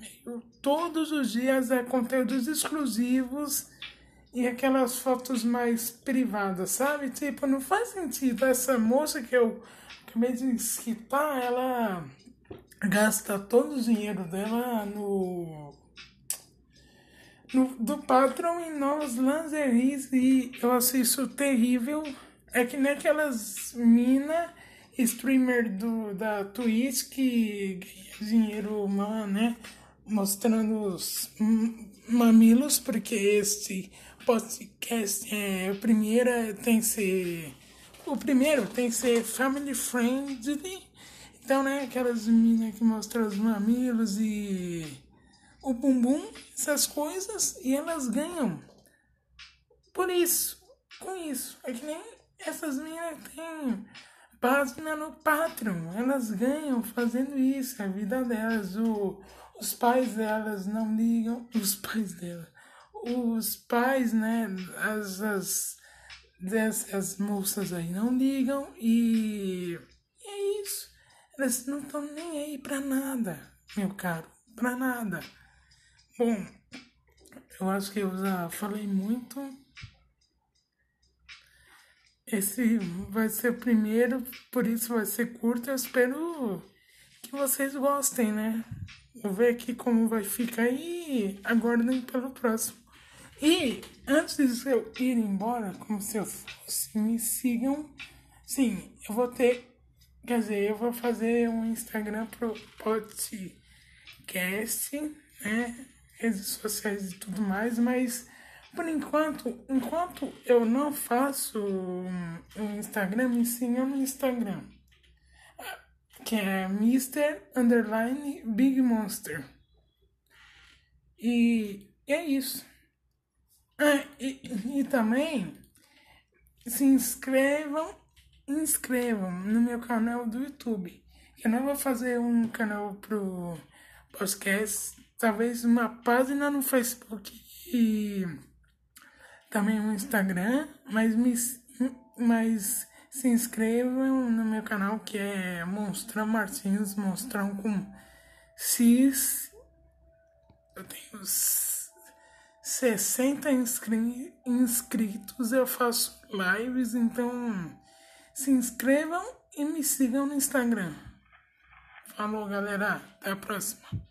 meio todos os dias é conteúdos exclusivos e aquelas fotos mais privadas, sabe? Tipo, não faz sentido. Essa moça que eu acabei de citar, ela gasta todo o dinheiro dela no, no do Patreon em novos lingeries e eu assisto terrível. É que nem aquelas mina streamer do, da Twitch que ganha dinheiro, né? Mostrando os mamilos, porque este podcast é o primeiro tem que ser o primeiro tem que ser family friendly então né aquelas meninas que mostram os mamilos e o bumbum essas coisas e elas ganham por isso com isso é que nem essas meninas têm página no Patreon elas ganham fazendo isso a vida delas o, os pais delas não ligam os pais delas os pais, né, as, as dessas moças aí não ligam e, e é isso. Elas não estão nem aí pra nada, meu caro, pra nada. Bom, eu acho que eu já falei muito. Esse vai ser o primeiro, por isso vai ser curto. Eu espero que vocês gostem, né? Vou ver aqui como vai ficar e aguardem pelo próximo. E antes de eu ir embora, como se eu fosse, me sigam. Sim, eu vou ter. Quer dizer, eu vou fazer um Instagram pro podcast, né? Redes sociais e tudo mais, mas por enquanto, enquanto eu não faço um Instagram, me sigam no Instagram. Que é Mr. Underline Big Monster. E é isso. Ah, e, e também se inscrevam, inscrevam no meu canal do YouTube. Eu não vou fazer um canal pro podcast, talvez uma página no Facebook e também um Instagram, mas me mas se inscrevam no meu canal que é Monstrão Martins, Monstrão com Cis. Eu tenho 60 inscri inscritos eu faço lives, então se inscrevam e me sigam no Instagram. Falou, galera. Até a próxima.